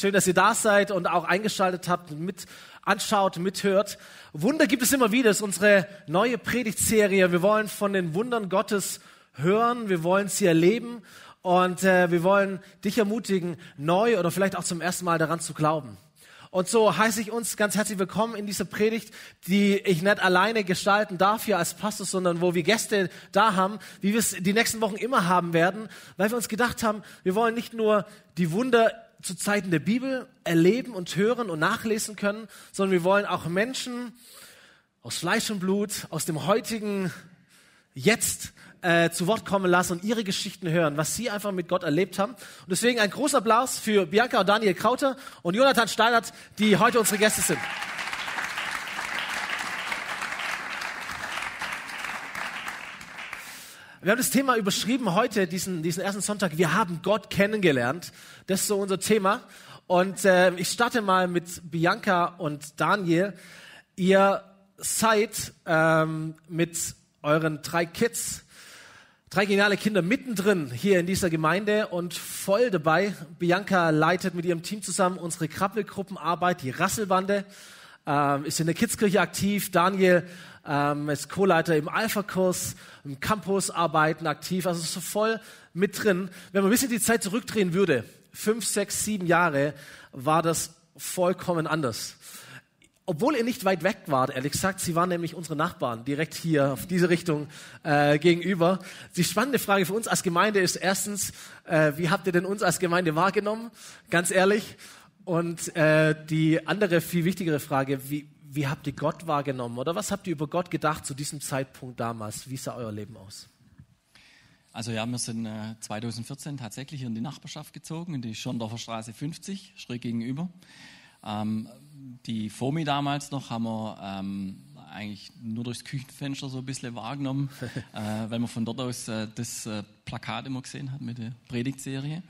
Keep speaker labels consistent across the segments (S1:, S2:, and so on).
S1: Schön, dass ihr da seid und auch eingeschaltet habt, mit anschaut, mithört. Wunder gibt es immer wieder. Das ist unsere neue Predigtserie. Wir wollen von den Wundern Gottes hören. Wir wollen sie erleben. Und äh, wir wollen dich ermutigen, neu oder vielleicht auch zum ersten Mal daran zu glauben. Und so heiße ich uns ganz herzlich willkommen in dieser Predigt, die ich nicht alleine gestalten darf hier als Pastor, sondern wo wir Gäste da haben, wie wir es die nächsten Wochen immer haben werden, weil wir uns gedacht haben, wir wollen nicht nur die Wunder zu Zeiten der Bibel erleben und hören und nachlesen können, sondern wir wollen auch Menschen aus Fleisch und Blut, aus dem heutigen Jetzt äh, zu Wort kommen lassen und ihre Geschichten hören, was sie einfach mit Gott erlebt haben. Und deswegen ein großer Applaus für Bianca und Daniel Krauter und Jonathan Steinert, die heute unsere Gäste sind. Wir haben das Thema überschrieben heute, diesen, diesen ersten Sonntag. Wir haben Gott kennengelernt. Das ist so unser Thema. Und äh, ich starte mal mit Bianca und Daniel. Ihr seid ähm, mit euren drei Kids Drei geniale Kinder mittendrin hier in dieser Gemeinde und voll dabei. Bianca leitet mit ihrem Team zusammen unsere Krabbelgruppenarbeit, die Rasselbande, ähm, ist in der Kidzkirche aktiv. Daniel ähm, ist Co-Leiter im Alpha-Kurs, im Campus-Arbeiten aktiv, also so voll mit drin. Wenn man ein bisschen die Zeit zurückdrehen würde, fünf, sechs, sieben Jahre, war das vollkommen anders obwohl ihr nicht weit weg wart, ehrlich gesagt, sie waren nämlich unsere Nachbarn, direkt hier auf diese Richtung äh, gegenüber. Die spannende Frage für uns als Gemeinde ist erstens, äh, wie habt ihr denn uns als Gemeinde wahrgenommen? Ganz ehrlich. Und äh, die andere, viel wichtigere Frage, wie, wie habt ihr Gott wahrgenommen? Oder was habt ihr über Gott gedacht zu diesem Zeitpunkt damals? Wie sah euer Leben aus?
S2: Also ja, wir sind äh, 2014 tatsächlich in die Nachbarschaft gezogen, in die Schondorfer Straße 50, schräg gegenüber. Ähm, die FOMI damals noch haben wir ähm, eigentlich nur durchs Küchenfenster so ein bisschen wahrgenommen, äh, weil man von dort aus äh, das äh, Plakat immer gesehen hat mit der Predigtserie,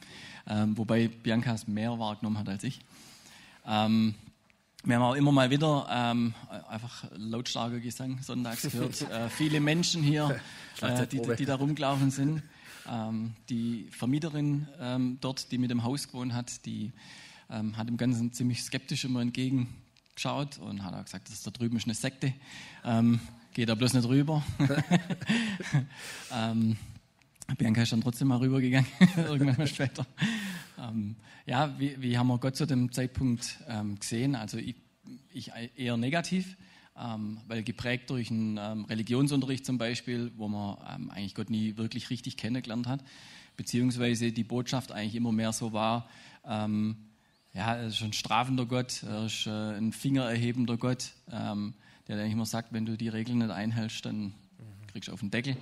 S2: ähm, wobei Bianca es mehr wahrgenommen hat als ich. Ähm, wir haben auch immer mal wieder ähm, einfach lautstarker Gesang sonntags gehört. äh, viele Menschen hier, äh, die, die, da rumgelaufen sind. Ähm, die Vermieterin ähm, dort, die mit dem Haus gewohnt hat, die ähm, hat dem Ganzen ziemlich skeptisch immer entgegengeschaut und hat auch gesagt, das da drüben ist eine Sekte, ähm, geht da bloß nicht rüber. ähm, Bianca ist dann trotzdem mal rübergegangen, irgendwann mal später. Ähm, ja, wie, wie, haben wir Gott zu dem Zeitpunkt ähm, gesehen? Also ich, ich eher negativ. Ähm, weil geprägt durch einen ähm, Religionsunterricht zum Beispiel, wo man ähm, eigentlich Gott nie wirklich richtig kennengelernt hat, beziehungsweise die Botschaft eigentlich immer mehr so war, ähm, ja, er ist ein strafender Gott, er ist äh, ein fingererhebender Gott, der eigentlich immer sagt, wenn du die Regeln nicht einhältst, dann kriegst du auf den Deckel.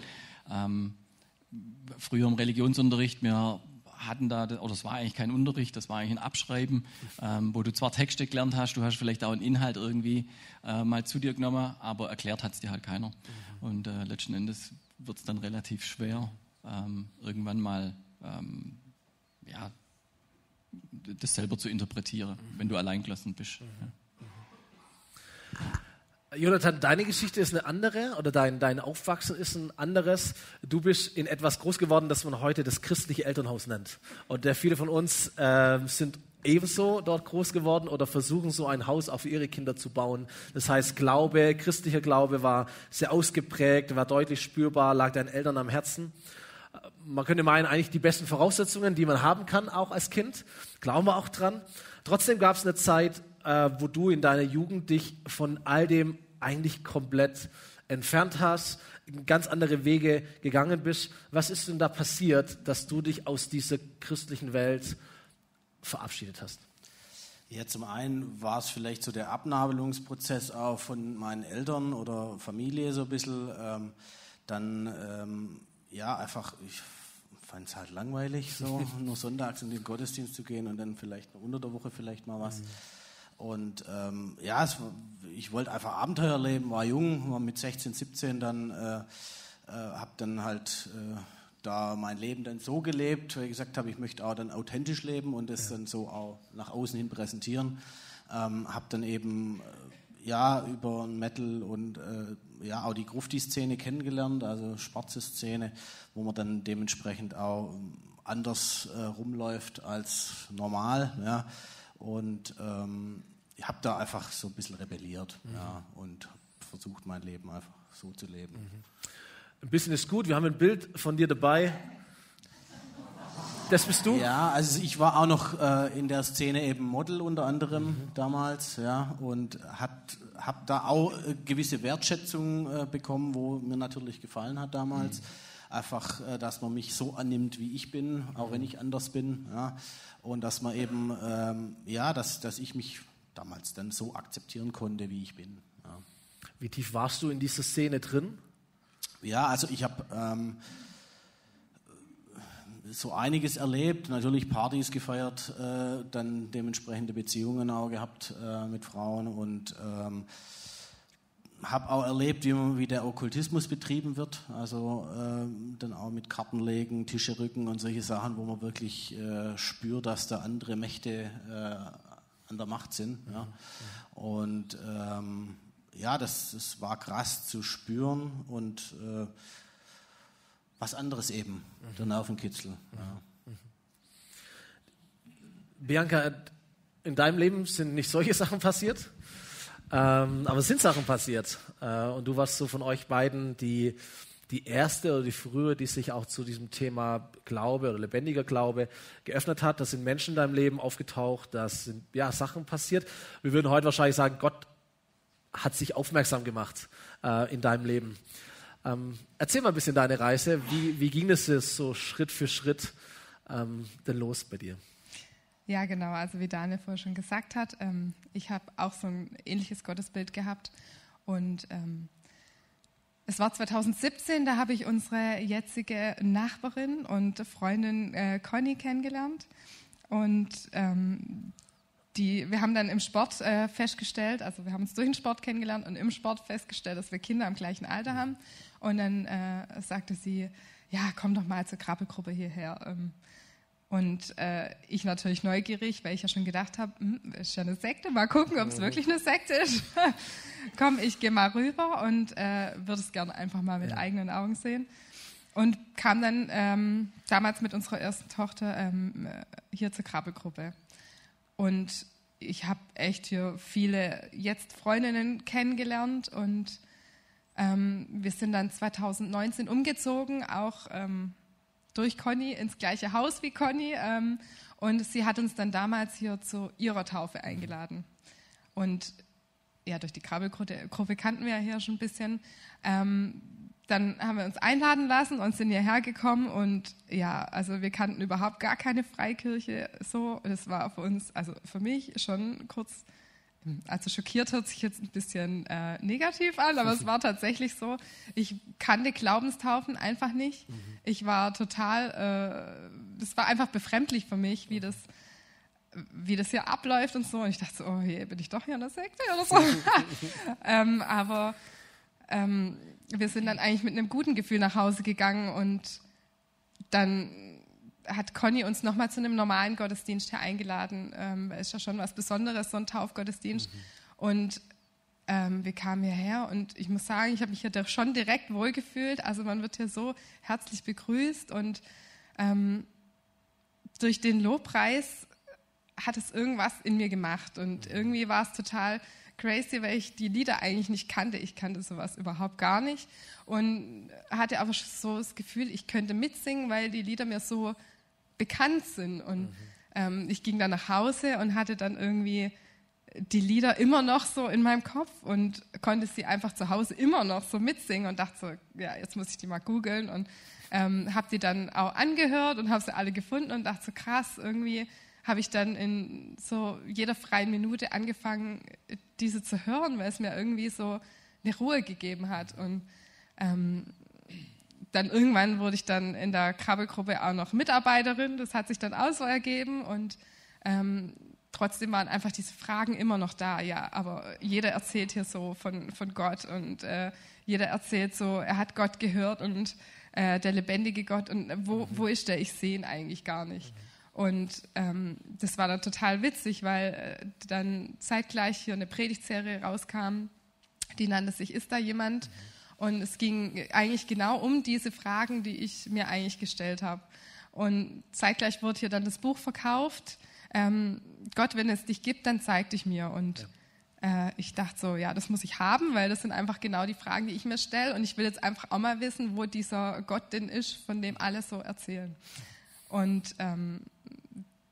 S2: Früher im Religionsunterricht, wir hatten da, oder es war eigentlich kein Unterricht, das war eigentlich ein Abschreiben, ähm, wo du zwar Texte gelernt hast, du hast vielleicht auch einen Inhalt irgendwie äh, mal zu dir genommen, aber erklärt hat es dir halt keiner. Mhm. Und äh, letzten Endes wird es dann relativ schwer, ähm, irgendwann mal ähm, ja, das selber zu interpretieren, mhm. wenn du alleingelassen bist. Mhm.
S1: Jonathan, deine Geschichte ist eine andere oder dein, dein Aufwachsen ist ein anderes. Du bist in etwas groß geworden, das man heute das christliche Elternhaus nennt. Und äh, viele von uns äh, sind ebenso dort groß geworden oder versuchen so ein Haus für ihre Kinder zu bauen. Das heißt, Glaube, christlicher Glaube war sehr ausgeprägt, war deutlich spürbar, lag deinen Eltern am Herzen man könnte meinen, eigentlich die besten Voraussetzungen, die man haben kann, auch als Kind. Glauben wir auch dran. Trotzdem gab es eine Zeit, äh, wo du in deiner Jugend dich von all dem eigentlich komplett entfernt hast, ganz andere Wege gegangen bist. Was ist denn da passiert, dass du dich aus dieser christlichen Welt verabschiedet hast?
S3: Ja, zum einen war es vielleicht so der Abnabelungsprozess auch von meinen Eltern oder Familie so ein bisschen. Ähm, dann ähm, ja, einfach, ich fand es halt langweilig, so nur sonntags in den Gottesdienst zu gehen und dann vielleicht unter der Woche vielleicht mal was. Mhm. Und ähm, ja, es, ich wollte einfach Abenteuer erleben, war jung, war mit 16, 17 dann, äh, äh, habe dann halt äh, da mein Leben dann so gelebt, weil ich gesagt habe, ich möchte auch dann authentisch leben und das ja. dann so auch nach außen hin präsentieren. Ähm, habe dann eben äh, ja über Metal und äh, ja auch die Grufti-Szene kennengelernt, also schwarze Szene, wo man dann dementsprechend auch anders äh, rumläuft als normal. Ja. Und ähm, ich habe da einfach so ein bisschen rebelliert mhm. ja, und versucht, mein Leben einfach so zu leben. Mhm.
S1: Ein bisschen ist gut. Wir haben ein Bild von dir dabei. Das bist du?
S3: Ja, also ich war auch noch äh, in der Szene eben Model unter anderem mhm. damals, ja, und habe da auch äh, gewisse Wertschätzung äh, bekommen, wo mir natürlich gefallen hat damals. Mhm. Einfach, äh, dass man mich so annimmt, wie ich bin, auch wenn ich anders bin, ja, und dass man eben, ähm, ja, dass, dass ich mich damals dann so akzeptieren konnte, wie ich bin. Ja.
S1: Wie tief warst du in dieser Szene drin?
S3: Ja, also ich habe ähm, so einiges erlebt, natürlich Partys gefeiert, äh, dann dementsprechende Beziehungen auch gehabt äh, mit Frauen und ähm, habe auch erlebt, wie, wie, der Okkultismus betrieben wird, also äh, dann auch mit Kartenlegen, Tische rücken und solche Sachen, wo man wirklich äh, spürt, dass da andere Mächte äh, an der Macht sind. Ja. Und ähm, ja, das, das war krass zu spüren und äh, was anderes eben, mhm. der Nervenkitzel. Ja. Mhm.
S1: Bianca, in deinem Leben sind nicht solche Sachen passiert, ähm, aber es sind Sachen passiert. Äh, und du warst so von euch beiden die, die erste oder die frühe, die sich auch zu diesem Thema Glaube oder lebendiger Glaube geöffnet hat. Da sind Menschen in deinem Leben aufgetaucht, da sind ja, Sachen passiert. Wir würden heute wahrscheinlich sagen, Gott hat sich aufmerksam gemacht äh, in deinem Leben. Ähm, erzähl mal ein bisschen deine Reise. Wie, wie ging es so Schritt für Schritt ähm, denn los bei dir?
S4: Ja, genau. Also wie Daniel vorher schon gesagt hat, ähm, ich habe auch so ein ähnliches Gottesbild gehabt. Und ähm, es war 2017, da habe ich unsere jetzige Nachbarin und Freundin äh, Conny kennengelernt. Und ähm, die, wir haben dann im Sport äh, festgestellt, also wir haben uns durch den Sport kennengelernt und im Sport festgestellt, dass wir Kinder im gleichen Alter haben. Und dann äh, sagte sie, ja, komm doch mal zur Krabbelgruppe hierher. Ähm, und äh, ich natürlich neugierig, weil ich ja schon gedacht habe, hm, ist ja eine Sekte, mal gucken, ob es mhm. wirklich eine Sekte ist. komm, ich gehe mal rüber und äh, würde es gerne einfach mal mit ja. eigenen Augen sehen. Und kam dann ähm, damals mit unserer ersten Tochter ähm, hier zur Krabbelgruppe. Und ich habe echt hier viele jetzt Freundinnen kennengelernt und ähm, wir sind dann 2019 umgezogen, auch ähm, durch Conny ins gleiche Haus wie Conny. Ähm, und sie hat uns dann damals hier zu ihrer Taufe eingeladen. Und ja, durch die Krabbelgruppe kannten wir ja hier schon ein bisschen. Ähm, dann haben wir uns einladen lassen und sind hierher gekommen und ja, also wir kannten überhaupt gar keine Freikirche so. Das war für uns, also für mich schon kurz, also schockiert hört sich jetzt ein bisschen äh, negativ an, aber es war tatsächlich so. Ich kannte Glaubenstaufen einfach nicht. Mhm. Ich war total, äh, das war einfach befremdlich für mich, wie das wie das hier abläuft und so. Und ich dachte so, oh je, bin ich doch hier in der Sekte oder so. ähm, aber ähm, wir sind dann eigentlich mit einem guten Gefühl nach Hause gegangen und dann hat Conny uns nochmal zu einem normalen Gottesdienst hier eingeladen. Ähm, ist ja schon was Besonderes, so ein Taufgottesdienst. Mhm. Und ähm, wir kamen hierher und ich muss sagen, ich habe mich hier schon direkt wohlgefühlt. Also man wird hier so herzlich begrüßt und ähm, durch den Lobpreis hat es irgendwas in mir gemacht und irgendwie war es total crazy, weil ich die Lieder eigentlich nicht kannte. Ich kannte sowas überhaupt gar nicht und hatte aber so das Gefühl, ich könnte mitsingen, weil die Lieder mir so bekannt sind. Und mhm. ähm, ich ging dann nach Hause und hatte dann irgendwie die Lieder immer noch so in meinem Kopf und konnte sie einfach zu Hause immer noch so mitsingen und dachte so, ja, jetzt muss ich die mal googeln und ähm, habe die dann auch angehört und habe sie alle gefunden und dachte so krass, irgendwie habe ich dann in so jeder freien Minute angefangen, diese zu hören, weil es mir irgendwie so eine Ruhe gegeben hat. Und ähm, dann irgendwann wurde ich dann in der Krabbelgruppe auch noch Mitarbeiterin. Das hat sich dann auch so ergeben und ähm, trotzdem waren einfach diese Fragen immer noch da. Ja, aber jeder erzählt hier so von, von Gott und äh, jeder erzählt so, er hat Gott gehört und äh, der lebendige Gott und wo, wo ist der? Ich sehe ihn eigentlich gar nicht. Und ähm, das war dann total witzig, weil äh, dann zeitgleich hier eine Predigtserie rauskam, die nannte sich Ist da jemand? Und es ging eigentlich genau um diese Fragen, die ich mir eigentlich gestellt habe. Und zeitgleich wurde hier dann das Buch verkauft, ähm, Gott, wenn es dich gibt, dann zeig dich mir. Und ja. äh, ich dachte so, ja, das muss ich haben, weil das sind einfach genau die Fragen, die ich mir stelle. Und ich will jetzt einfach auch mal wissen, wo dieser Gott denn ist, von dem alle so erzählen. Und ähm,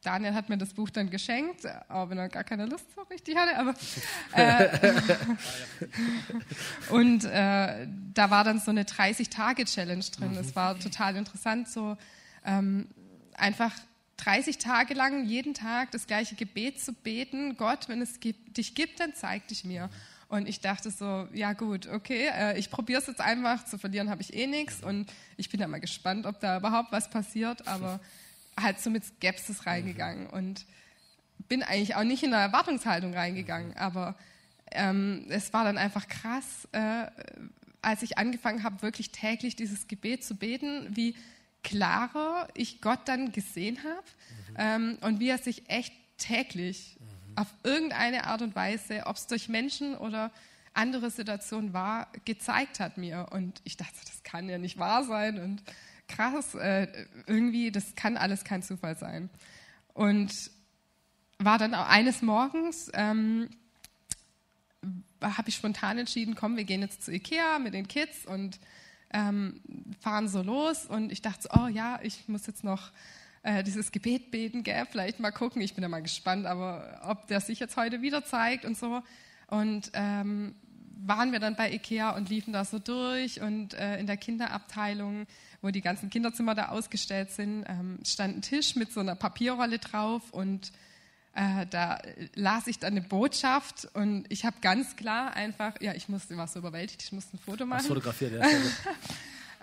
S4: Daniel hat mir das Buch dann geschenkt, auch wenn er gar keine Lust so richtig hatte. Aber, äh, und äh, da war dann so eine 30-Tage-Challenge drin. Das war total interessant, so ähm, einfach 30 Tage lang jeden Tag das gleiche Gebet zu beten. Gott, wenn es gibt, dich gibt, dann zeig dich mir. Und ich dachte so, ja gut, okay, äh, ich probiere es jetzt einfach. Zu verlieren habe ich eh nichts. Und ich bin ja mal gespannt, ob da überhaupt was passiert. Aber halt so mit Skepsis reingegangen und bin eigentlich auch nicht in der Erwartungshaltung reingegangen, aber ähm, es war dann einfach krass, äh, als ich angefangen habe, wirklich täglich dieses Gebet zu beten, wie klarer ich Gott dann gesehen habe mhm. ähm, und wie er sich echt täglich mhm. auf irgendeine Art und Weise, ob es durch Menschen oder andere Situationen war, gezeigt hat mir. Und ich dachte, das kann ja nicht wahr sein. Und krass, äh, irgendwie, das kann alles kein Zufall sein. Und war dann auch eines Morgens, ähm, habe ich spontan entschieden, komm, wir gehen jetzt zu Ikea mit den Kids und ähm, fahren so los. Und ich dachte so, oh ja, ich muss jetzt noch äh, dieses Gebet beten, gell? vielleicht mal gucken. Ich bin ja mal gespannt, aber ob der sich jetzt heute wieder zeigt und so. Und ähm, waren wir dann bei Ikea und liefen da so durch und äh, in der Kinderabteilung wo die ganzen Kinderzimmer da ausgestellt sind, ähm, stand ein Tisch mit so einer Papierrolle drauf und äh, da las ich dann eine Botschaft und ich habe ganz klar einfach, ja, ich musste, war so überwältigt, ich musste ein Foto machen. Was
S1: fotografiert, ja.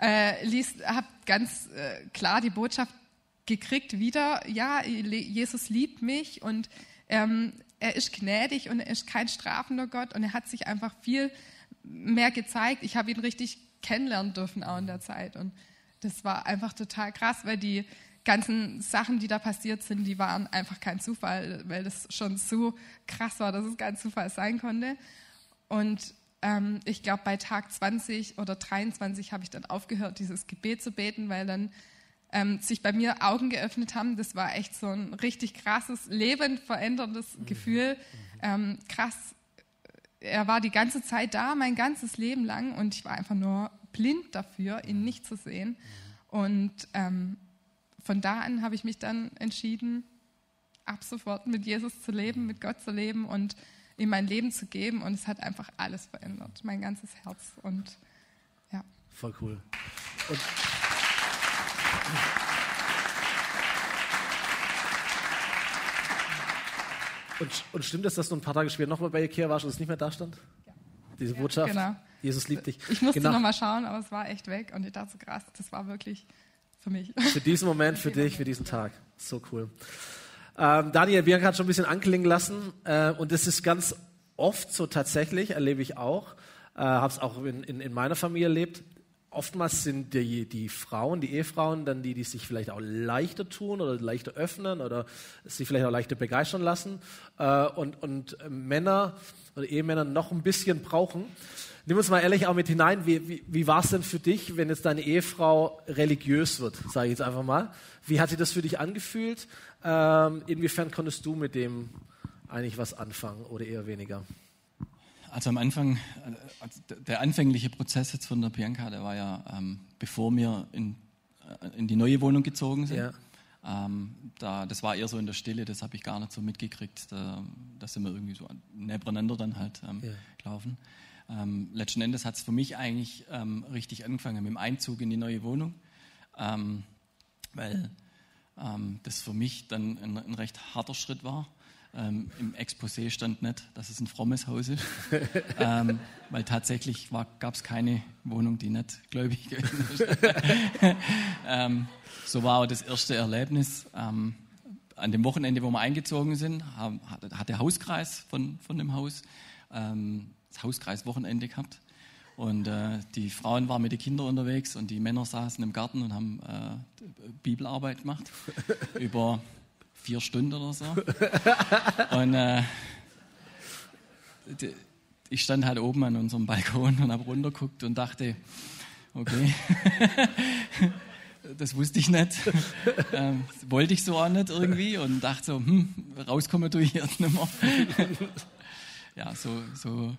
S4: äh, liest, habe ganz äh, klar die Botschaft gekriegt wieder, ja, Jesus liebt mich und ähm, er ist gnädig und er ist kein strafender Gott und er hat sich einfach viel mehr gezeigt. Ich habe ihn richtig kennenlernen dürfen auch in der Zeit und das war einfach total krass, weil die ganzen Sachen, die da passiert sind, die waren einfach kein Zufall, weil das schon so krass war, dass es kein Zufall sein konnte. Und ähm, ich glaube, bei Tag 20 oder 23 habe ich dann aufgehört, dieses Gebet zu beten, weil dann ähm, sich bei mir Augen geöffnet haben. Das war echt so ein richtig krasses, lebendveränderndes mhm. Gefühl. Ähm, krass. Er war die ganze Zeit da, mein ganzes Leben lang, und ich war einfach nur blind dafür, ihn nicht zu sehen. Und ähm, von da an habe ich mich dann entschieden, ab sofort mit Jesus zu leben, mit Gott zu leben und ihm mein Leben zu geben. Und es hat einfach alles verändert, mein ganzes Herz. Und ja.
S1: Voll cool. Und Und, und, stimmt es, dass du ein paar Tage später nochmal bei Ikea warst und es nicht mehr da stand? Ja. Diese Botschaft? Genau. Jesus liebt dich.
S4: Ich musste genau. nochmal schauen, aber es war echt weg und ich dachte so krass, das war wirklich für mich.
S1: Für diesen Moment, für dich, für diesen Tag. So cool. Ähm, Daniel, Bianca hat schon ein bisschen anklingen lassen äh, und das ist ganz oft so tatsächlich, erlebe ich auch, äh, habe es auch in, in, in, meiner Familie erlebt. Oftmals sind die, die Frauen, die Ehefrauen, dann die, die sich vielleicht auch leichter tun oder leichter öffnen oder sich vielleicht auch leichter begeistern lassen äh, und, und Männer oder Ehemänner noch ein bisschen brauchen. Nimm uns mal ehrlich auch mit hinein, wie, wie, wie war es denn für dich, wenn jetzt deine Ehefrau religiös wird, sage ich jetzt einfach mal. Wie hat sich das für dich angefühlt? Ähm, inwiefern konntest du mit dem eigentlich was anfangen oder eher weniger?
S2: Also am Anfang, also der anfängliche Prozess jetzt von der Bianca, der war ja, ähm, bevor wir in, äh, in die neue Wohnung gezogen sind. Ja. Ähm, da, das war eher so in der Stille, das habe ich gar nicht so mitgekriegt. Da, da sind wir irgendwie so nebeneinander dann halt ähm, ja. gelaufen. Ähm, letzten Endes hat es für mich eigentlich ähm, richtig angefangen mit dem Einzug in die neue Wohnung, ähm, weil ähm, das für mich dann ein, ein, recht harter Schritt war. Ähm, Im Exposé stand nicht, dass es ein frommes Haus ist, ähm, weil tatsächlich gab es keine Wohnung, die nicht gläubig ist. so war auch das erste Erlebnis an dem Wochenende, wo wir eingezogen sind, hat der Hauskreis von, von dem Haus ähm, das Hauskreiswochenende gehabt. Und äh, die Frauen waren mit den Kindern unterwegs und die Männer saßen im Garten und haben äh, Bibelarbeit gemacht. über vier Stunden oder so. Und äh, ich stand halt oben an unserem Balkon und habe runtergeguckt und dachte, okay, das wusste ich nicht. ähm, wollte ich so auch nicht irgendwie und dachte so, hm, rauskommen tue ich jetzt nicht mehr. ja, so, so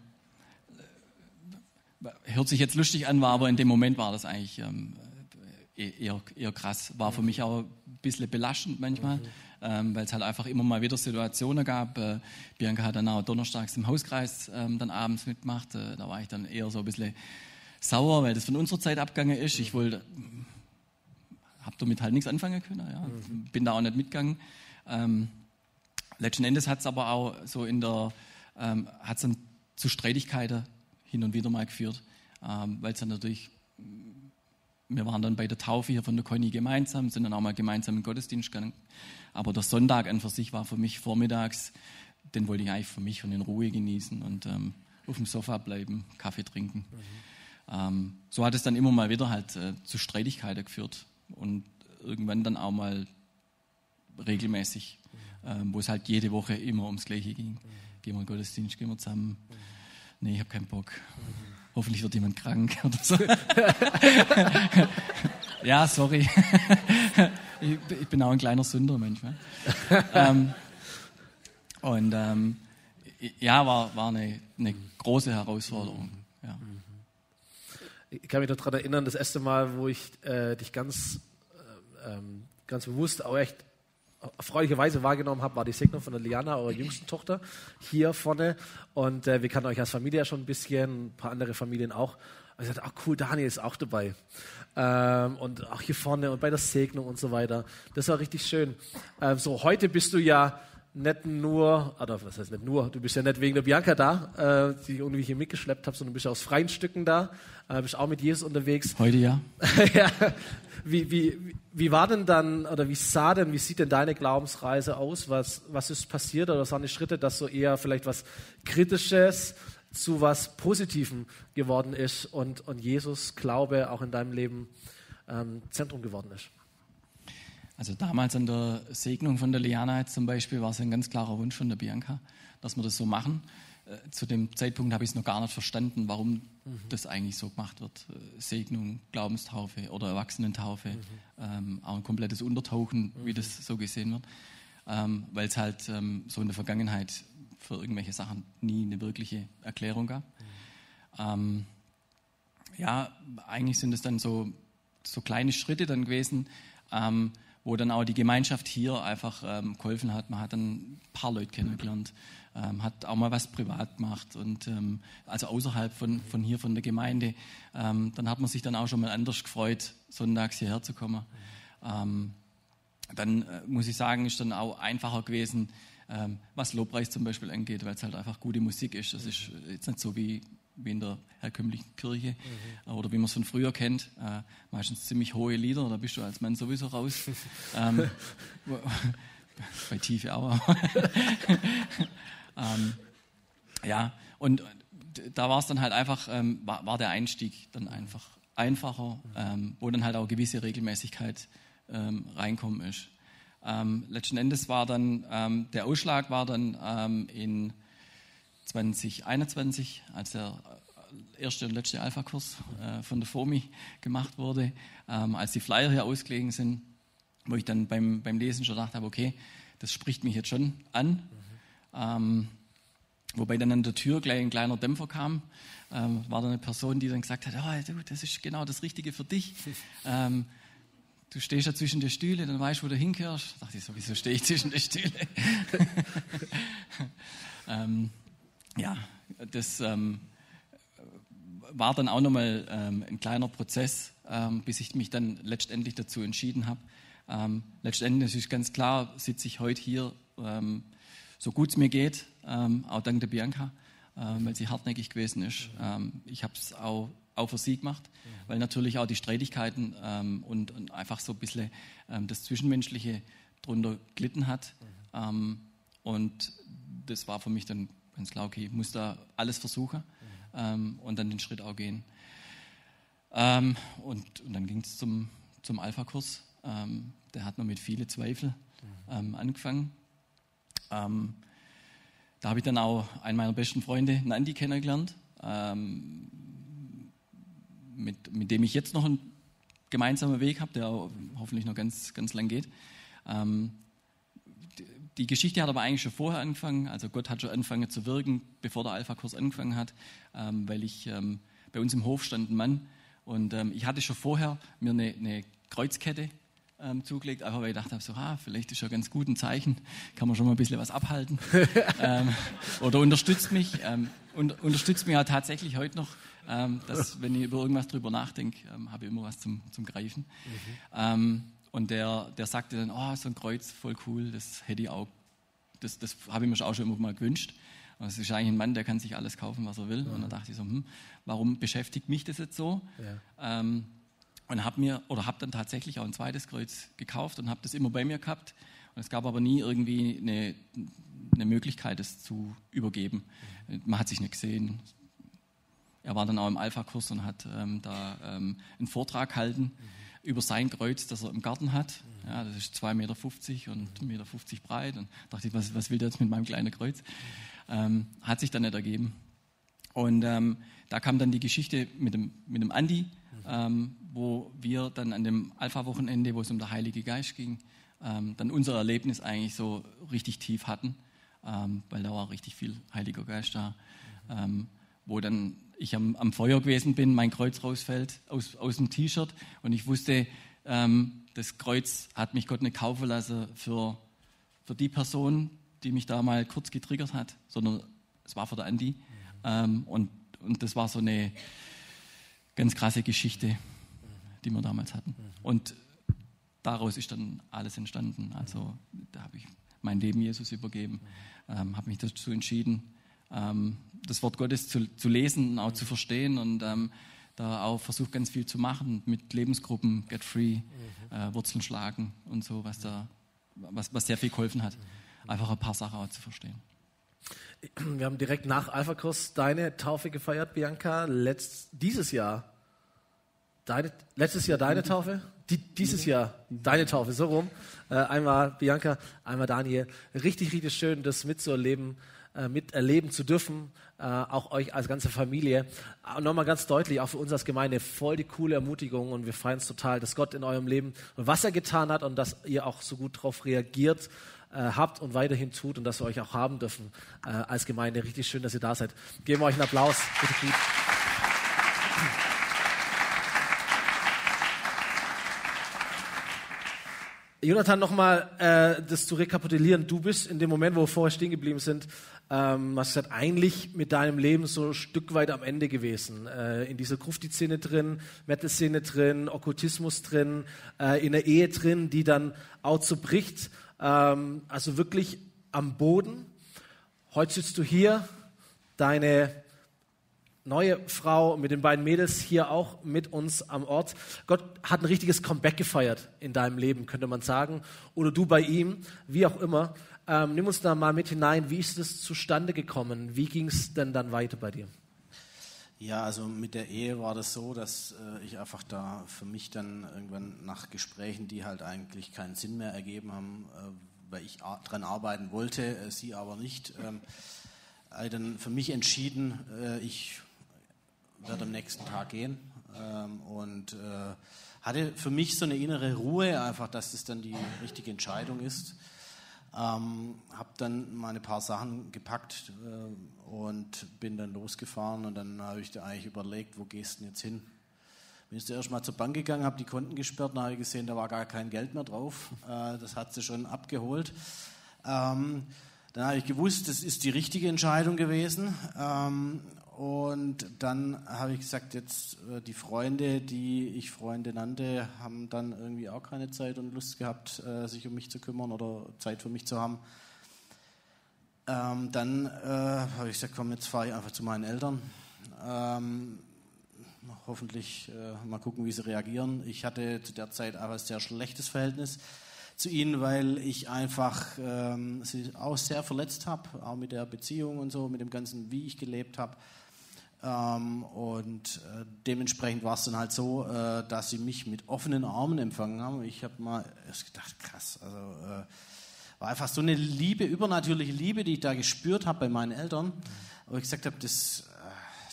S2: hört sich jetzt lustig an, war aber in dem Moment war das eigentlich ähm, eher, eher krass. War für mich auch ein bisschen belastend manchmal, mhm. ähm, weil es halt einfach immer mal wieder Situationen gab. Äh, Bianca hat dann auch donnerstags im Hauskreis ähm, dann abends mitgemacht. Äh, da war ich dann eher so ein bisschen sauer, weil das von unserer Zeit abgegangen ist. Ich wollte, habe damit halt nichts anfangen können. Ja. Mhm. Bin da auch nicht mitgegangen. Ähm, letzten Endes hat es aber auch so in der, ähm, hat es dann zu Streitigkeiten hin und wieder mal geführt, ähm, weil es dann natürlich, wir waren dann bei der Taufe hier von der Conny gemeinsam, sind dann auch mal gemeinsam in den Gottesdienst gegangen. Aber der Sonntag an für sich war für mich vormittags, den wollte ich eigentlich für mich und in Ruhe genießen und ähm, auf dem Sofa bleiben, Kaffee trinken. Mhm. So hat es dann immer mal wieder halt äh, zu Streitigkeiten geführt und irgendwann dann auch mal regelmäßig, ähm, wo es halt jede Woche immer ums Gleiche ging. Mhm. Gehen wir in den Gottesdienst, gehen wir zusammen. Mhm. Nee, ich habe keinen Bock. Mhm. Hoffentlich wird jemand krank oder so. ja, sorry. ich, bin auch ein kleiner Sünder manchmal. ähm, und ähm, ja, war, war eine, eine große Herausforderung. Ja
S1: ich kann mich noch daran erinnern, das erste Mal, wo ich äh, dich ganz, äh, ähm, ganz bewusst auch echt erfreulicherweise wahrgenommen habe, war die Segnung von der Liana, eurer jüngsten Tochter, hier vorne. Und äh, wir kannten euch als Familie ja schon ein bisschen, ein paar andere Familien auch. Und ich dachte, ach cool, Daniel ist auch dabei. Ähm, und auch hier vorne und bei der Segnung und so weiter. Das war richtig schön. Ähm, so, heute bist du ja nicht nur, oder was heißt nicht nur, du bist ja nicht wegen der Bianca da, äh, die ich irgendwie hier mitgeschleppt habe, sondern du bist ja aus freien Stücken da, äh, bist auch mit Jesus unterwegs.
S2: Heute ja.
S1: ja. Wie, wie, wie war denn dann, oder wie sah denn, wie sieht denn deine Glaubensreise aus? Was, was ist passiert oder was waren die Schritte, dass so eher vielleicht was Kritisches zu was Positivem geworden ist und, und Jesus Glaube auch in deinem Leben ähm, Zentrum geworden ist?
S2: Also damals an der Segnung von der Liana jetzt zum Beispiel war es ein ganz klarer Wunsch von der Bianca, dass wir das so machen. Äh, zu dem Zeitpunkt habe ich es noch gar nicht verstanden, warum mhm. das eigentlich so gemacht wird. Äh, Segnung, Glaubenstaufe oder Erwachsenentaufe, mhm. ähm, auch ein komplettes Untertauchen, mhm. wie das so gesehen wird. Ähm, Weil es halt ähm, so in der Vergangenheit für irgendwelche Sachen nie eine wirkliche Erklärung gab. Mhm. Ähm, ja, eigentlich sind es dann so, so kleine Schritte dann gewesen, ähm, wo dann auch die Gemeinschaft hier einfach ähm, geholfen hat. Man hat dann ein paar Leute kennengelernt, ähm, hat auch mal was privat gemacht und ähm, also außerhalb von, von hier, von der Gemeinde. Ähm, dann hat man sich dann auch schon mal anders gefreut, sonntags hierher zu kommen. Ähm, dann äh, muss ich sagen, ist dann auch einfacher gewesen, ähm, was Lobpreis zum Beispiel angeht, weil es halt einfach gute Musik ist. Das ist jetzt nicht so wie wie in der herkömmlichen Kirche mhm. oder wie man es von früher kennt. Äh, meistens ziemlich hohe Lieder, da bist du als Mann sowieso raus. ähm, bei Tiefe auch. ähm, ja, und da war es dann halt einfach, ähm, war, war, der Einstieg dann einfach einfacher, ähm, wo dann halt auch gewisse Regelmäßigkeit ähm, reinkommen ist. Ähm, letzten Endes war dann, der Ausschlag war dann in 2021, als der erste und letzte Alpha-Kurs äh, von der FOMI gemacht wurde, ähm, als die Flyer hier ausgelegen sind, wo ich dann beim, beim Lesen schon gedacht habe, okay, das spricht mich jetzt schon an. Mhm. Ähm, wobei dann an der Tür gleich ein kleiner Dämpfer kam, ähm, war da eine Person, die dann gesagt hat, oh, du, das ist genau das Richtige für dich. Ähm, du stehst ja zwischen den Stühlen, dann weißt du, wo du hingehörst. Da dachte ich, sowieso stehe ich zwischen den Stühlen. ja, das ähm, war dann auch nochmal ähm, ein kleiner Prozess, ähm, bis ich mich dann letztendlich dazu entschieden habe. Ähm, letztendlich ist ganz klar, sitze ich heute hier, ähm, so gut es mir geht, ähm, auch dank der Bianca, ähm, weil sie hartnäckig gewesen ist. ich habe es auch, auch für sie gemacht, weil natürlich auch die Streitigkeiten und, und, einfach so ein bisschen das Zwischenmenschliche drunter gelitten hat. und das war für mich dann ganz klar, okay, ich muss da alles versuchen ähm, und dann den Schritt auch gehen. Ähm, und, und, dann ging es zum, zum Alpha-Kurs. Ähm, der hat noch mit vielen Zweifeln ähm, angefangen. Ähm, da habe ich dann auch einen meiner besten Freunde, Nandi, kennengelernt, ähm, mit, mit dem ich jetzt noch ein gemeinsamer Weg habe, der hoffentlich noch ganz, ganz lang geht. Ähm, die Geschichte hat aber eigentlich schon vorher angefangen. Also Gott hat schon angefangen zu wirken, bevor der Alpha-Kurs angefangen hat, ähm, weil ich ähm, bei uns im Hof stand ein Mann und ähm, ich hatte schon vorher mir eine, eine Kreuzkette ähm, zugelegt, einfach weil ich dachte so, ah, vielleicht ist ja ganz gut ein Zeichen, kann man schon mal ein bisschen was abhalten. ähm, oder unterstützt mich, ähm, und, unterstützt mich ja tatsächlich heute noch, dass wenn ich über irgendwas drüber nachdenke, habe ich immer was zum, zum Greifen. Mhm. Und der, der sagte dann, oh, so ein Kreuz, voll cool, das hätte ich auch, das, das habe ich mir auch schon immer mal gewünscht. Und es ist eigentlich ein Mann, der kann sich alles kaufen, was er will. Mhm. Und dann dachte ich so, hm, warum beschäftigt mich das jetzt so? Ja. Ähm, und habe mir oder habe dann tatsächlich auch ein zweites Kreuz gekauft und habe das immer bei mir gehabt. Und es gab aber nie irgendwie eine, eine Möglichkeit, es zu übergeben. Mhm. Man hat sich nicht gesehen. Er war dann auch im Alpha-Kurs und hat ähm, da ähm, einen Vortrag gehalten mhm. Über sein Kreuz, das er im Garten hat. Mhm. Ja, das ist 2,50 Meter und 1,50 Meter breit. Und dachte ich, was, was will der jetzt mit meinem kleinen Kreuz? Ähm, hat sich dann nicht ergeben. Und ähm, da kam dann die Geschichte mit dem, mit dem Andi, ähm, wo wir dann an dem Alpha-Wochenende, wo es um den Heilige Geist ging, ähm, dann unser Erlebnis eigentlich so richtig tief hatten, ähm, weil da war richtig viel Heiliger Geist da, ähm, wo dann ich am, am, Feuer gewesen bin, mein Kreuz rausfällt aus, aus dem T-Shirt und ich wusste, ähm, das Kreuz hat mich Gott nicht kaufen lassen für, für die Person, die mich da mal kurz getriggert hat, sondern es war für der Andi. Mhm. und, und das war so eine ganz krasse Geschichte, die wir damals hatten. Mhm. Und daraus ist dann alles entstanden. Also da habe ich mein Leben Jesus übergeben, ähm, habe mich dazu entschieden, ähm, das Wort Gottes zu, zu lesen und auch zu verstehen und ähm, da auch versucht ganz viel zu machen mit Lebensgruppen, Get Free, äh, Wurzeln schlagen und so, was da, was, was sehr viel geholfen hat, einfach ein paar Sachen auch zu verstehen.
S1: Wir haben direkt nach Alpha-Kurs deine Taufe gefeiert, Bianca, letzt, dieses Jahr. Deine, letztes Jahr deine Taufe, die, dieses Jahr deine Taufe, so rum. Äh, einmal Bianca, einmal Daniel. Richtig, richtig schön, das mitzuerleben, äh, miterleben zu dürfen, äh, auch euch als ganze Familie. Äh, Nochmal ganz deutlich, auch für uns als Gemeinde, voll die coole Ermutigung und wir feiern es total, dass Gott in eurem Leben was er getan hat und dass ihr auch so gut darauf reagiert äh, habt und weiterhin tut und dass wir euch auch haben dürfen äh, als Gemeinde. Richtig schön, dass ihr da seid. Geben wir euch einen Applaus. Bitte gut. Jonathan, nochmal äh, das zu rekapitulieren. Du bist in dem Moment, wo wir vorher stehen geblieben sind, ähm, hast gesagt, eigentlich mit deinem Leben so ein Stück weit am Ende gewesen. Äh, in dieser Grufti-Szene drin, Metal-Szene drin, Okkultismus drin, äh, in der Ehe drin, die dann auch zerbricht. Ähm, also wirklich am Boden. Heute sitzt du hier, deine neue Frau mit den beiden Mädels hier auch mit uns am Ort. Gott hat ein richtiges Comeback gefeiert in deinem Leben, könnte man sagen. Oder du bei ihm, wie auch immer. Ähm, nimm uns da mal mit hinein. Wie ist es zustande gekommen? Wie ging es denn dann weiter bei dir?
S3: Ja, also mit der Ehe war das so, dass äh, ich einfach da für mich dann irgendwann nach Gesprächen, die halt eigentlich keinen Sinn mehr ergeben haben, äh, weil ich dran arbeiten wollte, äh, sie aber nicht, ähm, dann für mich entschieden, äh, ich werde am nächsten Tag gehen ähm, und äh, hatte für mich so eine innere Ruhe, einfach, dass das dann die richtige Entscheidung ist. Ähm, habe dann meine paar Sachen gepackt äh, und bin dann losgefahren und dann habe ich da eigentlich überlegt, wo gehst du denn jetzt hin? Bin ich erst mal zur Bank gegangen, habe die Konten gesperrt und habe gesehen, da war gar kein Geld mehr drauf. Äh, das hat sie schon abgeholt. Ähm, dann habe ich gewusst, das ist die richtige Entscheidung gewesen. Ähm, und dann habe ich gesagt, jetzt äh, die Freunde, die ich Freunde nannte, haben dann irgendwie auch keine Zeit und Lust gehabt, äh, sich um mich zu kümmern oder Zeit für mich zu haben. Ähm, dann äh, habe ich gesagt, komm, jetzt fahre ich einfach zu meinen Eltern. Ähm, hoffentlich äh, mal gucken, wie sie reagieren. Ich hatte zu der Zeit aber ein sehr schlechtes Verhältnis zu ihnen, weil ich einfach ähm, sie auch sehr verletzt habe, auch mit der Beziehung und so, mit dem ganzen, wie ich gelebt habe. Ähm, und äh, dementsprechend war es dann halt so, äh, dass sie mich mit offenen Armen empfangen haben. Ich habe mal erst gedacht, krass, also äh, war einfach so eine Liebe, übernatürliche Liebe, die ich da gespürt habe bei meinen Eltern. Aber ich gesagt habe, das, äh,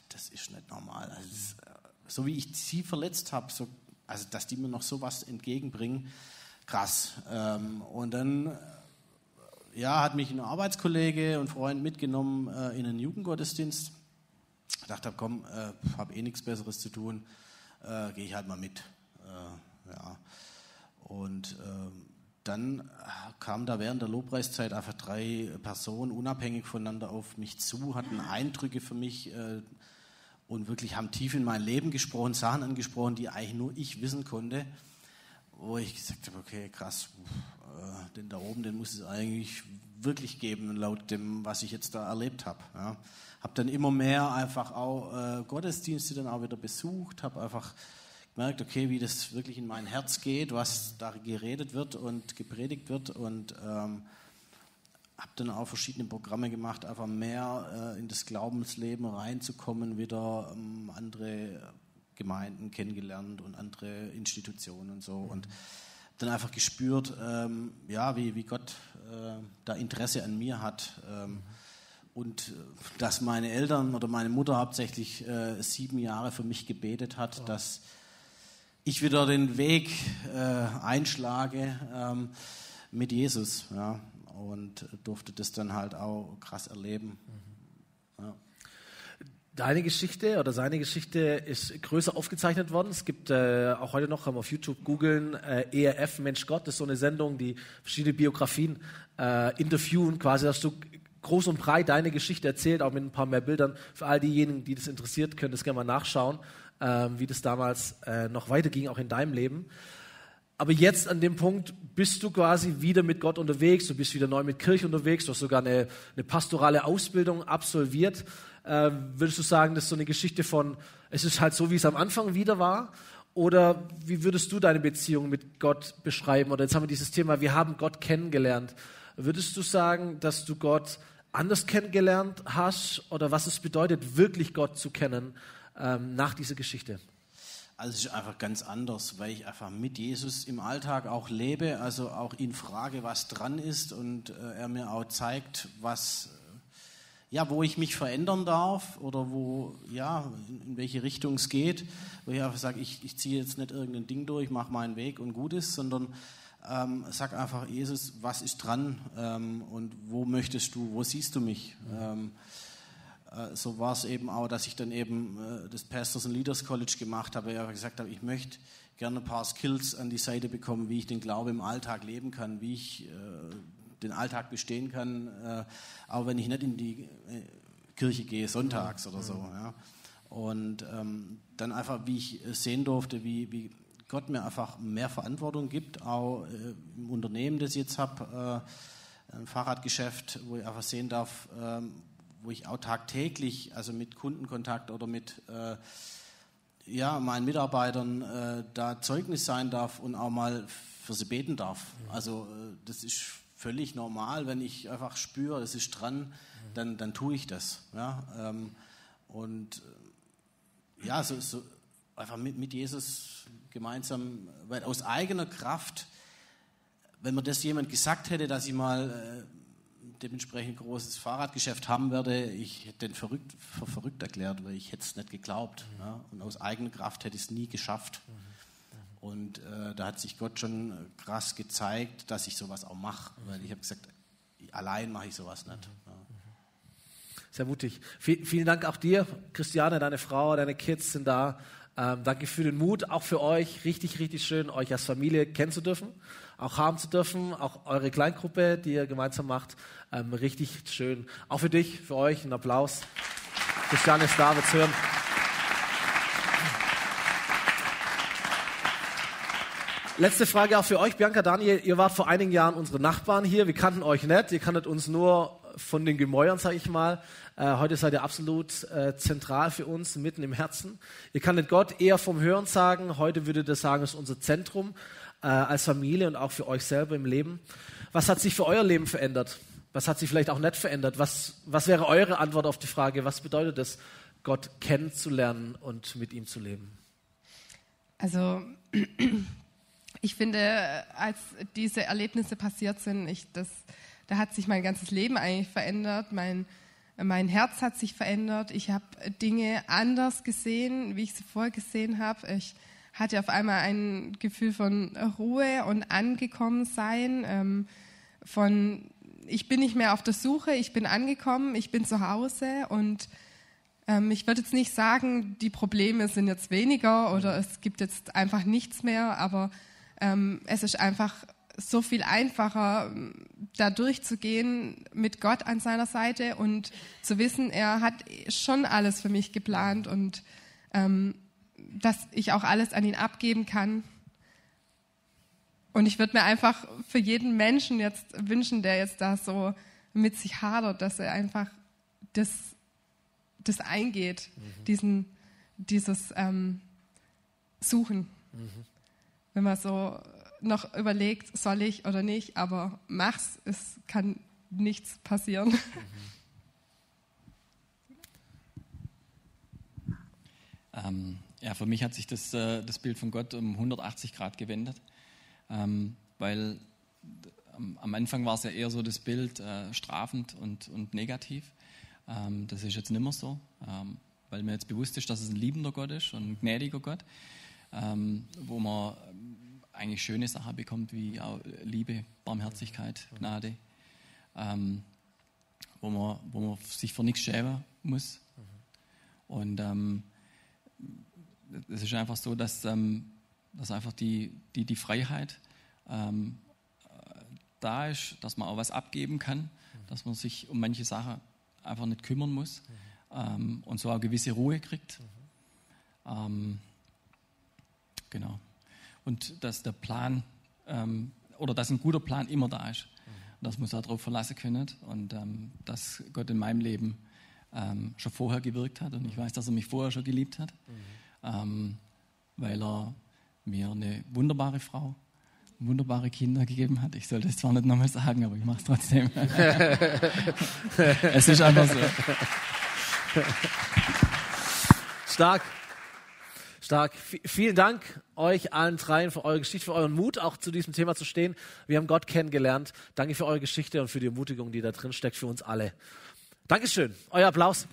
S3: das ist nicht normal. Also das, äh, so wie ich sie verletzt habe, so also dass die mir noch sowas entgegenbringen, krass. Ähm, und dann ja, hat mich ein Arbeitskollege und Freund mitgenommen äh, in einen Jugendgottesdienst. Ich dachte, komm, äh, habe eh nichts Besseres zu tun, äh, gehe ich halt mal mit. Äh, ja. Und ähm, dann kamen da während der Lobpreiszeit einfach drei Personen unabhängig voneinander auf mich zu, hatten Eindrücke für mich äh, und wirklich haben tief in mein Leben gesprochen, Sachen angesprochen, die eigentlich nur ich wissen konnte, wo ich gesagt habe, okay, krass, äh, den da oben, den muss es eigentlich wirklich geben, laut dem, was ich jetzt da erlebt habe. Ja. Habe dann immer mehr einfach auch äh, Gottesdienste dann auch wieder besucht, habe einfach gemerkt, okay, wie das wirklich in mein Herz geht, was da geredet wird und gepredigt wird und ähm, habe dann auch verschiedene Programme gemacht, einfach mehr äh, in das Glaubensleben reinzukommen, wieder ähm, andere Gemeinden kennengelernt und andere Institutionen und so und dann einfach gespürt, ähm, ja, wie, wie Gott äh, da Interesse an mir hat. Ähm, und äh, dass meine Eltern oder meine Mutter hauptsächlich äh, sieben Jahre für mich gebetet hat, oh. dass ich wieder den Weg äh, einschlage ähm, mit Jesus. Ja, und durfte das dann halt auch krass erleben.
S1: Mhm. Ja. Deine Geschichte oder seine Geschichte ist größer aufgezeichnet worden. Es gibt äh, auch heute noch, kann man auf YouTube googeln, äh, ERF Mensch Gott, das ist so eine Sendung, die verschiedene Biografien äh, interviewen, quasi, dass du groß und breit deine Geschichte erzählt, auch mit ein paar mehr Bildern. Für all diejenigen, die das interessiert, können das gerne mal nachschauen, äh, wie das damals äh, noch weiterging, auch in deinem Leben. Aber jetzt an dem Punkt bist du quasi wieder mit Gott unterwegs, du bist wieder neu mit Kirche unterwegs, du hast sogar eine, eine pastorale Ausbildung absolviert. Äh, würdest du sagen, das ist so eine Geschichte von, es ist halt so, wie es am Anfang wieder war? Oder wie würdest du deine Beziehung mit Gott beschreiben? Oder jetzt haben wir dieses Thema, wir haben Gott kennengelernt. Würdest du sagen, dass du Gott anders kennengelernt hast? Oder was es bedeutet, wirklich Gott zu kennen ähm, nach dieser Geschichte?
S3: Also es ist einfach ganz anders, weil ich einfach mit Jesus im Alltag auch lebe, also auch ihn frage, was dran ist und äh, er mir auch zeigt, was ja, wo ich mich verändern darf oder wo, ja, in, in welche Richtung es geht, wo ich einfach sage, ich, ich ziehe jetzt nicht irgendein Ding durch, mache meinen Weg und gut ist, sondern ähm, sag einfach, Jesus, was ist dran ähm, und wo möchtest du, wo siehst du mich? Ähm, äh, so war es eben auch, dass ich dann eben äh, das Pastors and Leaders College gemacht habe, ich gesagt habe, ich möchte gerne ein paar Skills an die Seite bekommen, wie ich den Glaube im Alltag leben kann, wie ich äh, den Alltag bestehen kann, äh, auch wenn ich nicht in die äh, Kirche gehe, sonntags oder so. Ja. Und ähm, dann einfach, wie ich sehen durfte, wie, wie Gott mir einfach mehr Verantwortung gibt, auch äh, im Unternehmen, das ich jetzt habe, äh, ein Fahrradgeschäft, wo ich einfach sehen darf, ähm, wo ich auch tagtäglich, also mit Kundenkontakt oder mit äh, ja, meinen Mitarbeitern äh, da Zeugnis sein darf und auch mal für sie beten darf. Also äh, das ist völlig normal, wenn ich einfach spüre, es ist dran, dann, dann tue ich das. Ja? Ähm, und äh, ja, so, so einfach mit, mit Jesus gemeinsam, weil aus eigener Kraft, wenn mir das jemand gesagt hätte, dass ich mal äh, dementsprechend großes Fahrradgeschäft haben werde, ich hätte den verrückt, für verrückt erklärt, weil ich hätte es nicht geglaubt. Mhm. Ja? Und aus eigener Kraft hätte ich es nie geschafft. Mhm. Und äh, da hat sich Gott schon krass gezeigt, dass ich sowas auch mache. Weil ich habe gesagt, allein mache ich sowas nicht. Ja.
S1: Sehr mutig. V vielen Dank auch dir, Christiane, deine Frau, deine Kids sind da. Ähm, danke für den Mut, auch für euch. Richtig, richtig schön, euch als Familie kennen zu dürfen, auch haben zu dürfen, auch eure Kleingruppe, die ihr gemeinsam macht. Ähm, richtig schön. Auch für dich, für euch, ein Applaus. Christiane ist da, wird's hören. Letzte Frage auch für euch, Bianca, Daniel. Ihr wart vor einigen Jahren unsere Nachbarn hier. Wir kannten euch nicht. Ihr kanntet uns nur von den Gemäuern, sage ich mal. Äh, heute seid ihr absolut äh, zentral für uns, mitten im Herzen. Ihr kanntet Gott eher vom Hören sagen. Heute würdet ihr sagen, ist unser Zentrum äh, als Familie und auch für euch selber im Leben. Was hat sich für euer Leben verändert? Was hat sich vielleicht auch nicht verändert? Was, was wäre eure Antwort auf die Frage, was bedeutet es, Gott kennenzulernen und mit ihm zu leben?
S4: Also ich finde, als diese Erlebnisse passiert sind, ich, das, da hat sich mein ganzes Leben eigentlich verändert. Mein, mein Herz hat sich verändert. Ich habe Dinge anders gesehen, wie ich sie vorher gesehen habe. Ich hatte auf einmal ein Gefühl von Ruhe und Angekommensein, ähm, von ich bin nicht mehr auf der Suche, ich bin angekommen, ich bin zu Hause und ähm, ich würde jetzt nicht sagen, die Probleme sind jetzt weniger oder es gibt jetzt einfach nichts mehr, aber ähm, es ist einfach so viel einfacher, da durchzugehen mit Gott an seiner Seite und zu wissen, er hat schon alles für mich geplant und ähm, dass ich auch alles an ihn abgeben kann. Und ich würde mir einfach für jeden Menschen jetzt wünschen, der jetzt da so mit sich hadert, dass er einfach das, das eingeht, mhm. diesen, dieses ähm, Suchen. Mhm. Wenn man so noch überlegt, soll ich oder nicht, aber mach's, es kann nichts passieren. Mhm.
S2: Ähm, ja, für mich hat sich das, äh, das Bild von Gott um 180 Grad gewendet, ähm, weil ähm, am Anfang war es ja eher so das Bild äh, strafend und, und negativ. Ähm, das ist jetzt nicht mehr so, ähm, weil mir jetzt bewusst ist, dass es ein liebender Gott ist und ein gnädiger Gott, ähm, wo man eigentlich schöne Sachen bekommt wie Liebe, Barmherzigkeit, Gnade, ähm, wo, man, wo man sich für nichts schämen muss. Und ähm, es ist einfach so, dass, ähm, dass einfach die, die, die Freiheit ähm, da ist, dass man auch was abgeben kann, dass man sich um manche Sachen einfach nicht kümmern muss ähm, und so auch gewisse Ruhe kriegt. Ähm, und dass der Plan ähm, oder dass ein guter Plan immer da ist. Und dass man sich darauf verlassen können und ähm, dass Gott in meinem Leben ähm, schon vorher gewirkt hat und ich weiß, dass er mich vorher schon geliebt hat, mhm. weil er mir eine wunderbare Frau, wunderbare Kinder gegeben hat. Ich sollte es zwar nicht nochmal sagen, aber ich mache es trotzdem. es ist einfach so.
S1: Stark. Stark. V vielen Dank euch allen dreien für eure Geschichte, für euren Mut, auch zu diesem Thema zu stehen. Wir haben Gott kennengelernt. Danke für eure Geschichte und für die Ermutigung, die da drin steckt für uns alle. Dankeschön. Euer Applaus.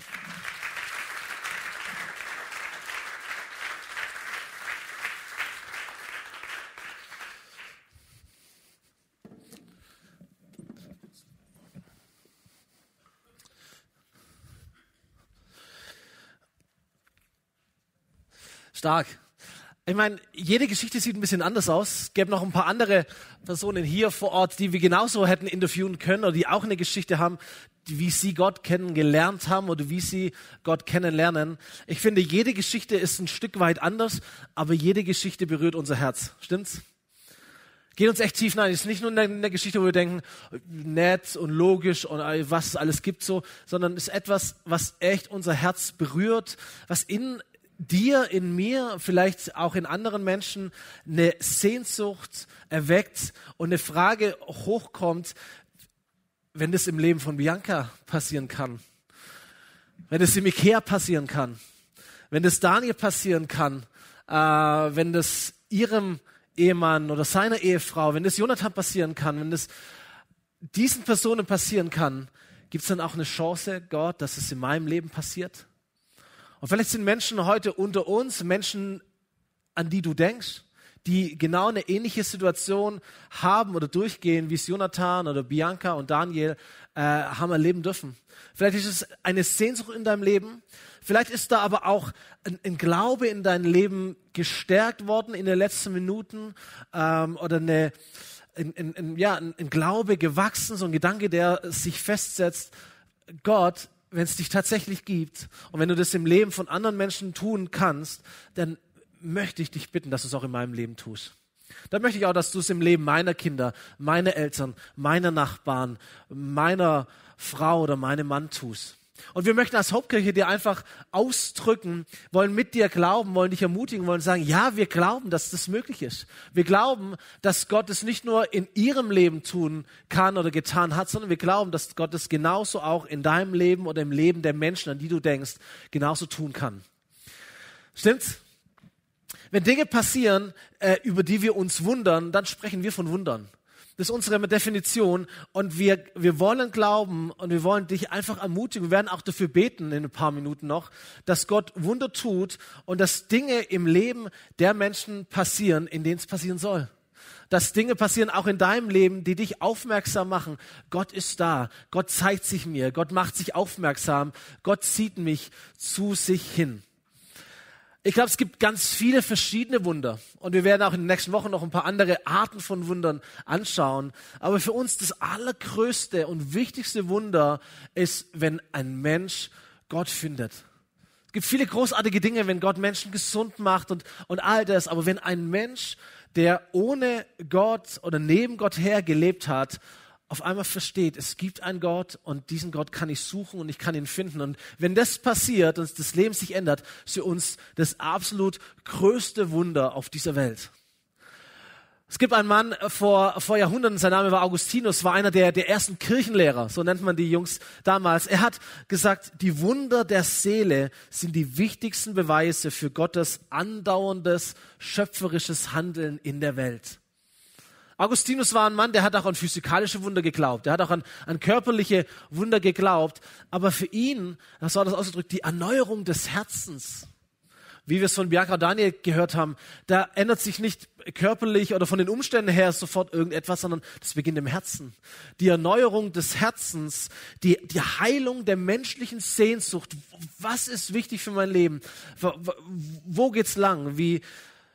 S1: Stark. Ich meine, jede Geschichte sieht ein bisschen anders aus. Es gäbe noch ein paar andere Personen hier vor Ort, die wir genauso hätten interviewen können oder die auch eine Geschichte haben, wie sie Gott kennengelernt haben oder wie sie Gott kennenlernen. Ich finde, jede Geschichte ist ein Stück weit anders, aber jede Geschichte berührt unser Herz. Stimmt's? Geht uns echt tief rein. Es ist nicht nur eine, Geschichte, wo wir denken, nett und logisch und was es alles gibt so, sondern es ist etwas, was echt unser Herz berührt, was in dir, in mir, vielleicht auch in anderen Menschen eine Sehnsucht erweckt und eine Frage hochkommt, wenn das im Leben von Bianca passieren kann, wenn das im Ikea passieren kann, wenn das Daniel passieren kann, äh, wenn das ihrem Ehemann oder seiner Ehefrau, wenn das Jonathan passieren kann, wenn das diesen Personen passieren kann, gibt es dann auch eine Chance, Gott, dass es in meinem Leben passiert? Und vielleicht sind Menschen heute unter uns, Menschen, an die du denkst, die genau eine ähnliche Situation haben oder durchgehen, wie es Jonathan oder Bianca und Daniel äh, haben erleben dürfen. Vielleicht ist es eine Sehnsucht in deinem Leben. Vielleicht ist da aber auch ein, ein Glaube in dein Leben gestärkt worden in den letzten Minuten ähm, oder eine, ein, ein, ja, ein Glaube gewachsen, so ein Gedanke, der sich festsetzt. Gott wenn es dich tatsächlich gibt und wenn du das im Leben von anderen Menschen tun kannst, dann möchte ich dich bitten, dass du es auch in meinem Leben tust. Dann möchte ich auch, dass du es im Leben meiner Kinder, meiner Eltern, meiner Nachbarn, meiner Frau oder meinem Mann tust. Und wir möchten als Hauptkirche dir einfach ausdrücken, wollen mit dir glauben, wollen dich ermutigen, wollen sagen, ja, wir glauben, dass das möglich ist. Wir glauben, dass Gott es nicht nur in ihrem Leben tun kann oder getan hat, sondern wir glauben, dass Gott es genauso auch in deinem Leben oder im Leben der Menschen, an die du denkst, genauso tun kann. Stimmt's? Wenn Dinge passieren, äh, über die wir uns wundern, dann sprechen wir von Wundern. Das ist unsere Definition. Und wir, wir wollen glauben und wir wollen dich einfach ermutigen. Wir werden auch dafür beten in ein paar Minuten noch, dass Gott Wunder tut und dass Dinge im Leben der Menschen passieren, in denen es passieren soll dass Dinge passieren auch in deinem Leben, die dich aufmerksam machen. Gott ist da. Gott zeigt sich mir. Gott macht sich aufmerksam. Gott zieht mich zu sich hin. Ich glaube, es gibt ganz viele verschiedene Wunder. Und wir werden auch in den nächsten Wochen noch ein paar andere Arten von Wundern anschauen. Aber für uns das allergrößte und wichtigste Wunder ist, wenn ein Mensch Gott findet. Es gibt viele großartige Dinge, wenn Gott Menschen gesund macht und, und all das. Aber wenn ein Mensch der ohne Gott oder neben Gott her gelebt hat, auf einmal versteht, es gibt einen Gott und diesen Gott kann ich suchen und ich kann ihn finden. Und wenn das passiert und das Leben sich ändert, ist für uns das absolut größte Wunder auf dieser Welt. Es gibt einen Mann vor, vor Jahrhunderten, sein Name war Augustinus, war einer der, der ersten Kirchenlehrer, so nennt man die Jungs damals. Er hat gesagt, die Wunder der Seele sind die wichtigsten Beweise für Gottes andauerndes, schöpferisches Handeln in der Welt. Augustinus war ein Mann, der hat auch an physikalische Wunder geglaubt, der hat auch an, an körperliche Wunder geglaubt, aber für ihn, das war das ausgedrückt, die Erneuerung des Herzens wie wir es von Bianca Daniel gehört haben, da ändert sich nicht körperlich oder von den Umständen her sofort irgendetwas, sondern das beginnt im Herzen. Die Erneuerung des Herzens, die, die Heilung der menschlichen Sehnsucht. Was ist wichtig für mein Leben? Wo geht's lang? Wie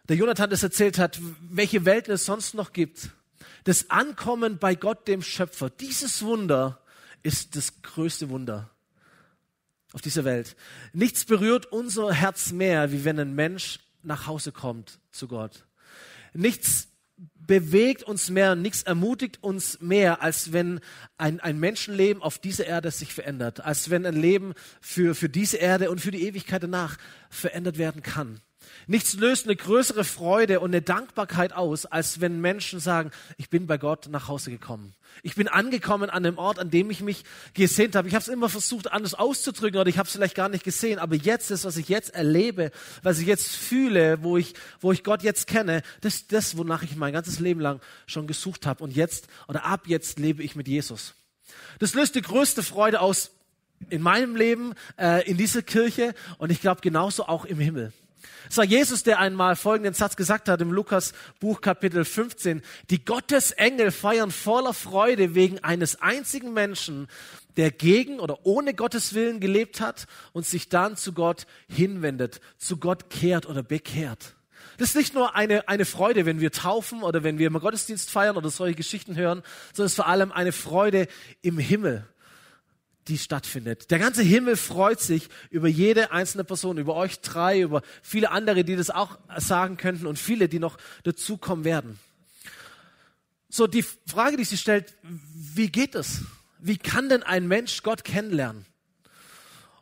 S1: der Jonathan das erzählt hat, welche Welten es sonst noch gibt. Das Ankommen bei Gott, dem Schöpfer. Dieses Wunder ist das größte Wunder auf dieser Welt. Nichts berührt unser Herz mehr, wie wenn ein Mensch nach Hause kommt zu Gott. Nichts bewegt uns mehr, nichts ermutigt uns mehr, als wenn ein, ein Menschenleben auf dieser Erde sich verändert, als wenn ein Leben für, für diese Erde und für die Ewigkeit danach verändert werden kann. Nichts löst eine größere Freude und eine Dankbarkeit aus, als wenn Menschen sagen, ich bin bei Gott nach Hause gekommen. Ich bin angekommen an dem Ort, an dem ich mich gesehnt habe. Ich habe es immer versucht, anders auszudrücken oder ich habe es vielleicht gar nicht gesehen. Aber jetzt, das, was ich jetzt erlebe, was ich jetzt fühle, wo ich, wo ich Gott jetzt kenne, das das, wonach ich mein ganzes Leben lang schon gesucht habe. Und jetzt oder ab jetzt lebe ich mit Jesus. Das löst die größte Freude aus in meinem Leben, äh, in dieser Kirche und ich glaube genauso auch im Himmel. Es war Jesus, der einmal folgenden Satz gesagt hat im Lukas Buch Kapitel 15. Die Gottesengel feiern voller Freude wegen eines einzigen Menschen, der gegen oder ohne Gottes Willen gelebt hat und sich dann zu Gott hinwendet, zu Gott kehrt oder bekehrt. Das ist nicht nur eine, eine Freude, wenn wir taufen oder wenn wir im Gottesdienst feiern oder solche Geschichten hören, sondern es ist vor allem eine Freude im Himmel die stattfindet. Der ganze Himmel freut sich über jede einzelne Person, über euch drei, über viele andere, die das auch sagen könnten und viele, die noch dazukommen werden. So, die Frage, die sie stellt, wie geht es? Wie kann denn ein Mensch Gott kennenlernen?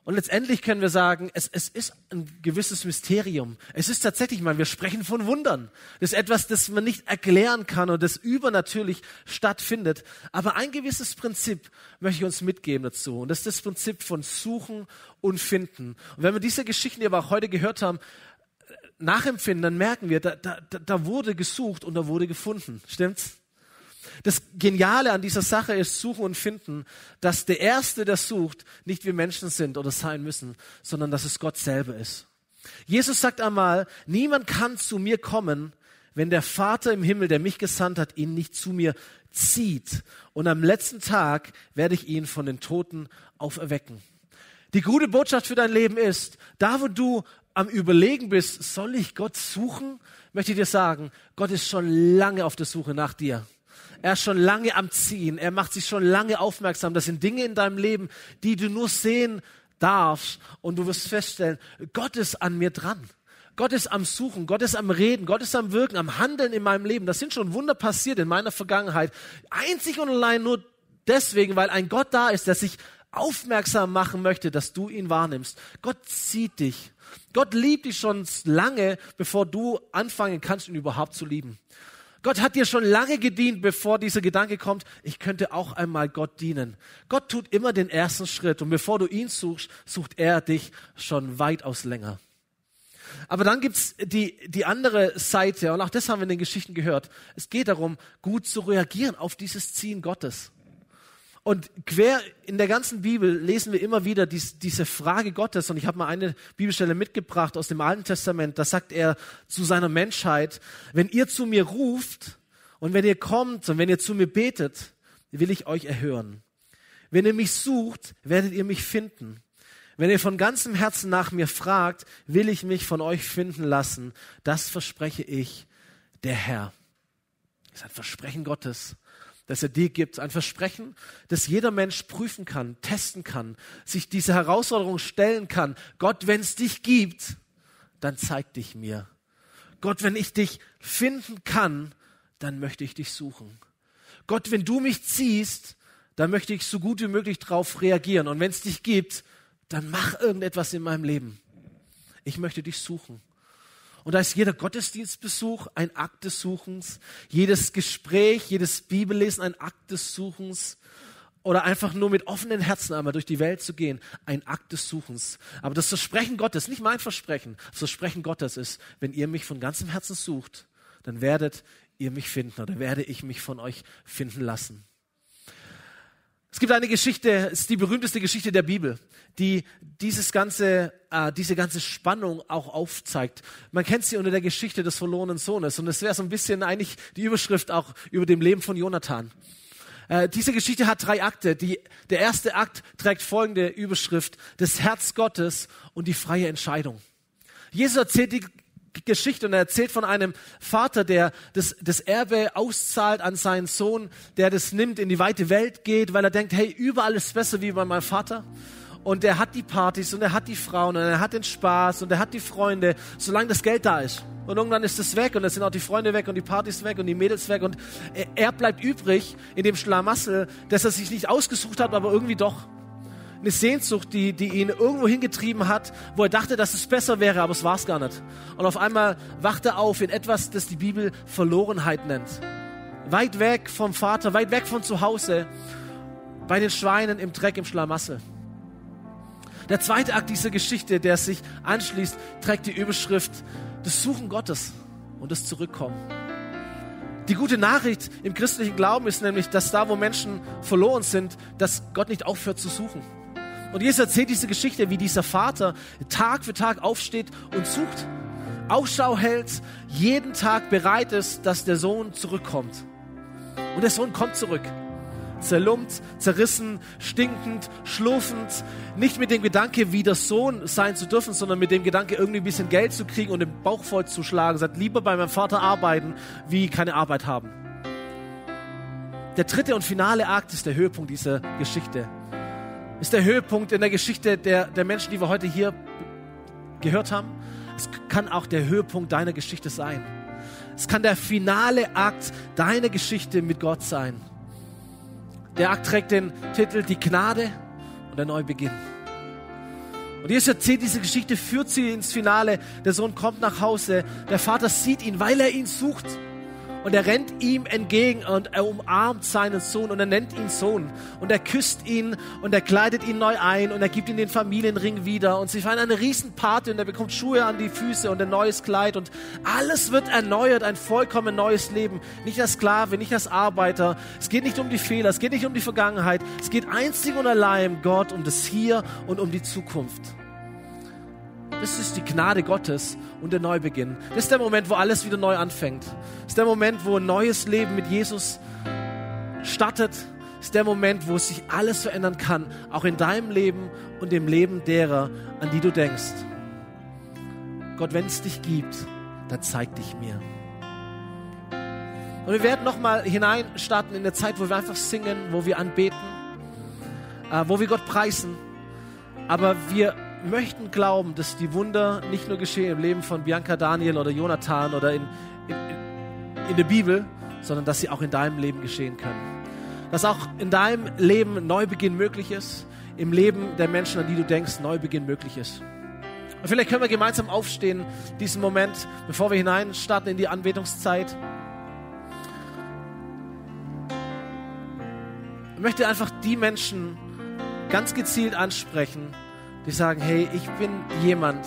S1: Und letztendlich können wir sagen, es, es ist ein gewisses Mysterium. Es ist tatsächlich mal, wir sprechen von Wundern. Das ist etwas, das man nicht erklären kann und das übernatürlich stattfindet. Aber ein gewisses Prinzip möchte ich uns mitgeben dazu. Und das ist das Prinzip von Suchen und Finden. Und wenn wir diese Geschichten, die wir auch heute gehört haben, nachempfinden, dann merken wir, da, da, da wurde gesucht und da wurde gefunden. Stimmt's? Das Geniale an dieser Sache ist Suchen und Finden, dass der Erste, der sucht, nicht wir Menschen sind oder sein müssen, sondern dass es Gott selber ist. Jesus sagt einmal, niemand kann zu mir kommen, wenn der Vater im Himmel, der mich gesandt hat, ihn nicht zu mir zieht. Und am letzten Tag werde ich ihn von den Toten auferwecken. Die gute Botschaft für dein Leben ist, da wo du am Überlegen bist, soll ich Gott suchen, möchte ich dir sagen, Gott ist schon lange auf der Suche nach dir. Er ist schon lange am Ziehen. Er macht sich schon lange aufmerksam. Das sind Dinge in deinem Leben, die du nur sehen darfst. Und du wirst feststellen, Gott ist an mir dran. Gott ist am Suchen, Gott ist am Reden, Gott ist am Wirken, am Handeln in meinem Leben. Das sind schon Wunder passiert in meiner Vergangenheit. Einzig und allein nur deswegen, weil ein Gott da ist, der sich aufmerksam machen möchte, dass du ihn wahrnimmst. Gott sieht dich. Gott liebt dich schon lange, bevor du anfangen kannst, ihn überhaupt zu lieben. Gott hat dir schon lange gedient, bevor dieser Gedanke kommt, ich könnte auch einmal Gott dienen. Gott tut immer den ersten Schritt und bevor du ihn suchst, sucht er dich schon weitaus länger. Aber dann gibt's die, die andere Seite, und auch das haben wir in den Geschichten gehört. Es geht darum, gut zu reagieren auf dieses Ziehen Gottes. Und quer in der ganzen Bibel lesen wir immer wieder dies, diese Frage Gottes. Und ich habe mal eine Bibelstelle mitgebracht aus dem Alten Testament. Da sagt er zu seiner Menschheit, wenn ihr zu mir ruft und wenn ihr kommt und wenn ihr zu mir betet, will ich euch erhören. Wenn ihr mich sucht, werdet ihr mich finden. Wenn ihr von ganzem Herzen nach mir fragt, will ich mich von euch finden lassen. Das verspreche ich, der Herr. Das ist ein Versprechen Gottes das er dir gibt. Ein Versprechen, das jeder Mensch prüfen kann, testen kann, sich diese Herausforderung stellen kann. Gott, wenn es dich gibt, dann zeig dich mir. Gott, wenn ich dich finden kann, dann möchte ich dich suchen. Gott, wenn du mich ziehst, dann möchte ich so gut wie möglich darauf reagieren. Und wenn es dich gibt, dann mach irgendetwas in meinem Leben. Ich möchte dich suchen. Und da ist jeder Gottesdienstbesuch ein Akt des Suchens, jedes Gespräch, jedes Bibellesen ein Akt des Suchens oder einfach nur mit offenen Herzen einmal durch die Welt zu gehen, ein Akt des Suchens. Aber das Versprechen Gottes, nicht mein Versprechen, das Versprechen Gottes ist, wenn ihr mich von ganzem Herzen sucht, dann werdet ihr mich finden oder werde ich mich von euch finden lassen. Es gibt eine Geschichte, es ist die berühmteste Geschichte der Bibel, die dieses ganze, äh, diese ganze Spannung auch aufzeigt. Man kennt sie unter der Geschichte des verlorenen Sohnes und es wäre so ein bisschen eigentlich die Überschrift auch über dem Leben von Jonathan. Äh, diese Geschichte hat drei Akte. Die, der erste Akt trägt folgende Überschrift, das Herz Gottes und die freie Entscheidung. Jesus erzählt die Geschichte und er erzählt von einem Vater, der das, das Erbe auszahlt an seinen Sohn, der das nimmt, in die weite Welt geht, weil er denkt, hey, überall ist besser wie bei meinem Vater. Und er hat die Partys und er hat die Frauen und er hat den Spaß und er hat die Freunde, solange das Geld da ist. Und irgendwann ist es weg und es sind auch die Freunde weg und die Partys weg und die Mädels weg und er bleibt übrig in dem Schlamassel, dass er sich nicht ausgesucht hat, aber irgendwie doch eine Sehnsucht, die, die ihn irgendwo hingetrieben hat, wo er dachte, dass es besser wäre, aber es war es gar nicht. Und auf einmal wacht er auf in etwas, das die Bibel Verlorenheit nennt. Weit weg vom Vater, weit weg von zu Hause, bei den Schweinen im Dreck, im Schlamassel. Der zweite Akt dieser Geschichte, der sich anschließt, trägt die Überschrift das Suchen Gottes und das Zurückkommen. Die gute Nachricht im christlichen Glauben ist nämlich, dass da, wo Menschen verloren sind, dass Gott nicht aufhört zu suchen. Und Jesus erzählt diese Geschichte, wie dieser Vater Tag für Tag aufsteht und sucht, Ausschau hält, jeden Tag bereit ist, dass der Sohn zurückkommt. Und der Sohn kommt zurück. Zerlumpt, zerrissen, stinkend, schlurfend. Nicht mit dem Gedanke, wie der Sohn sein zu dürfen, sondern mit dem Gedanke, irgendwie ein bisschen Geld zu kriegen und den Bauch voll zu schlagen. Sagt, lieber bei meinem Vater arbeiten, wie keine Arbeit haben. Der dritte und finale Akt ist der Höhepunkt dieser Geschichte ist der Höhepunkt in der Geschichte der, der Menschen, die wir heute hier gehört haben. Es kann auch der Höhepunkt deiner Geschichte sein. Es kann der finale Akt deiner Geschichte mit Gott sein. Der Akt trägt den Titel Die Gnade und der Neubeginn. Und Jesus erzählt diese Geschichte, führt sie ins Finale. Der Sohn kommt nach Hause. Der Vater sieht ihn, weil er ihn sucht und er rennt ihm entgegen und er umarmt seinen Sohn und er nennt ihn Sohn und er küsst ihn und er kleidet ihn neu ein und er gibt ihm den Familienring wieder und sie feiern eine Riesenparty und er bekommt Schuhe an die Füße und ein neues Kleid und alles wird erneuert, ein vollkommen neues Leben. Nicht als Sklave, nicht als Arbeiter. Es geht nicht um die Fehler, es geht nicht um die Vergangenheit. Es geht einzig und allein um Gott, um das Hier und um die Zukunft. Das ist die Gnade Gottes und der Neubeginn. Das ist der Moment, wo alles wieder neu anfängt. Das ist der Moment, wo ein neues Leben mit Jesus startet. Das ist der Moment, wo sich alles verändern kann, auch in deinem Leben und dem Leben derer, an die du denkst. Gott, wenn es dich gibt, dann zeig dich mir. Und wir werden nochmal hineinstarten in der Zeit, wo wir einfach singen, wo wir anbeten, äh, wo wir Gott preisen. Aber wir möchten glauben, dass die Wunder nicht nur geschehen im Leben von Bianca Daniel oder Jonathan oder in, in, in der Bibel, sondern dass sie auch in deinem Leben geschehen können. Dass auch in deinem Leben Neubeginn möglich ist, im Leben der Menschen, an die du denkst, Neubeginn möglich ist. Und vielleicht können wir gemeinsam aufstehen, diesen Moment, bevor wir hineinstarten in die Anbetungszeit. Ich möchte einfach die Menschen ganz gezielt ansprechen, die sagen, hey, ich bin jemand,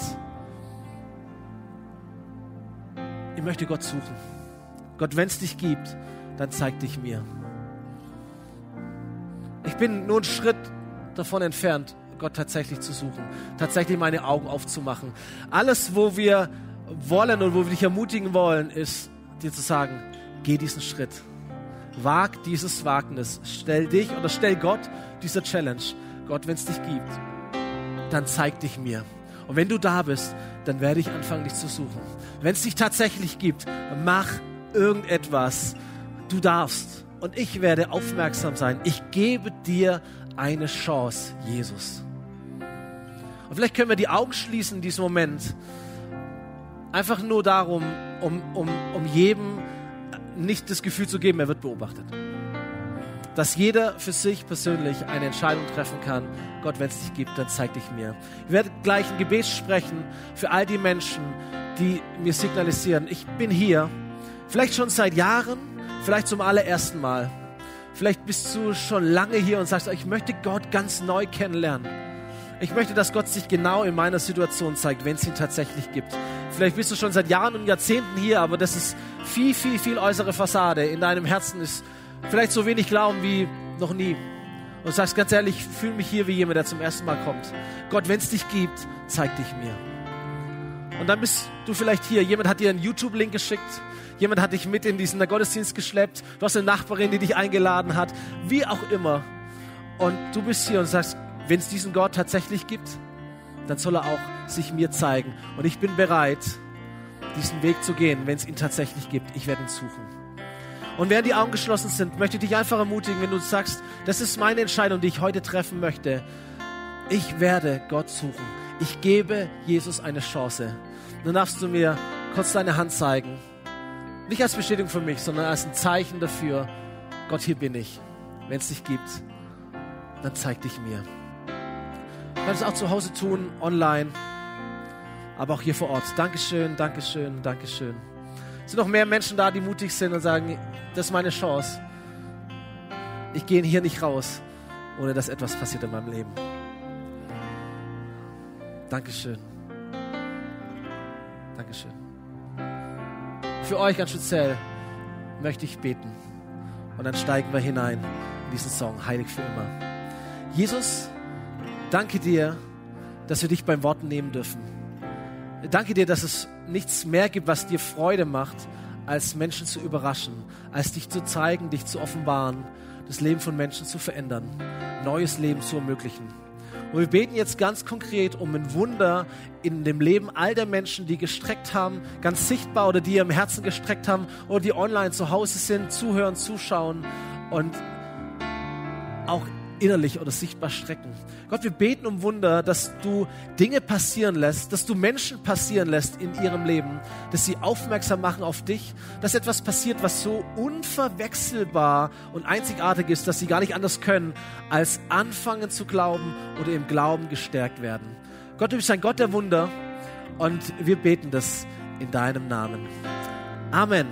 S1: möchte Gott suchen. Gott, wenn es dich gibt, dann zeig dich mir. Ich bin nur einen Schritt davon entfernt, Gott tatsächlich zu suchen, tatsächlich meine Augen aufzumachen. Alles, wo wir wollen und wo wir dich ermutigen wollen, ist dir zu sagen, geh diesen Schritt. Wag dieses Wagnis. Stell dich oder stell Gott diese Challenge. Gott, wenn es dich gibt, dann zeig dich mir. Und wenn du da bist, dann werde ich anfangen, dich zu suchen. Wenn es dich tatsächlich gibt, mach irgendetwas. Du darfst. Und ich werde aufmerksam sein. Ich gebe dir eine Chance, Jesus. Und vielleicht können wir die Augen schließen in diesem Moment. Einfach nur darum, um, um, um jedem nicht das Gefühl zu geben, er wird beobachtet. Dass jeder für sich persönlich eine Entscheidung treffen kann. Gott, wenn es dich gibt, dann zeig dich mir. Ich werde gleich ein Gebet sprechen für all die Menschen, die mir signalisieren, ich bin hier. Vielleicht schon seit Jahren, vielleicht zum allerersten Mal. Vielleicht bist du schon lange hier und sagst, ich möchte Gott ganz neu kennenlernen. Ich möchte, dass Gott sich genau in meiner Situation zeigt, wenn es ihn tatsächlich gibt. Vielleicht bist du schon seit Jahren und Jahrzehnten hier, aber das ist viel, viel, viel äußere Fassade. In deinem Herzen ist vielleicht so wenig Glauben wie noch nie. Und sagst ganz ehrlich, ich fühle mich hier wie jemand, der zum ersten Mal kommt. Gott, wenn es dich gibt, zeig dich mir. Und dann bist du vielleicht hier. Jemand hat dir einen YouTube-Link geschickt. Jemand hat dich mit in diesen Gottesdienst geschleppt. Du hast eine Nachbarin, die dich eingeladen hat. Wie auch immer. Und du bist hier und sagst, wenn es diesen Gott tatsächlich gibt, dann soll er auch sich mir zeigen. Und ich bin bereit, diesen Weg zu gehen, wenn es ihn tatsächlich gibt. Ich werde ihn suchen. Und während die Augen geschlossen sind, möchte ich dich einfach ermutigen, wenn du sagst, das ist meine Entscheidung, die ich heute treffen möchte. Ich werde Gott suchen. Ich gebe Jesus eine Chance. Dann darfst du mir kurz deine Hand zeigen. Nicht als Bestätigung für mich, sondern als ein Zeichen dafür, Gott, hier bin ich. Wenn es dich gibt, dann zeig dich mir. Du kannst es auch zu Hause tun, online, aber auch hier vor Ort. Dankeschön, Dankeschön, Dankeschön. Sind noch mehr Menschen da, die mutig sind und sagen, das ist meine Chance. Ich gehe hier nicht raus, ohne dass etwas passiert in meinem Leben. Dankeschön. Dankeschön. Für euch ganz speziell möchte ich beten. Und dann steigen wir hinein in diesen Song, Heilig für immer. Jesus, danke dir, dass wir dich beim Wort nehmen dürfen. Danke dir, dass es nichts mehr gibt, was dir Freude macht, als Menschen zu überraschen, als dich zu zeigen, dich zu offenbaren, das Leben von Menschen zu verändern, neues Leben zu ermöglichen. Und wir beten jetzt ganz konkret um ein Wunder in dem Leben all der Menschen, die gestreckt haben, ganz sichtbar oder die im Herzen gestreckt haben oder die online zu Hause sind, zuhören, zuschauen und auch innerlich oder sichtbar strecken. Gott, wir beten um Wunder, dass du Dinge passieren lässt, dass du Menschen passieren lässt in ihrem Leben, dass sie aufmerksam machen auf dich, dass etwas passiert, was so unverwechselbar und einzigartig ist, dass sie gar nicht anders können, als anfangen zu glauben oder im Glauben gestärkt werden. Gott, du bist ein Gott der Wunder und wir beten das in deinem Namen. Amen.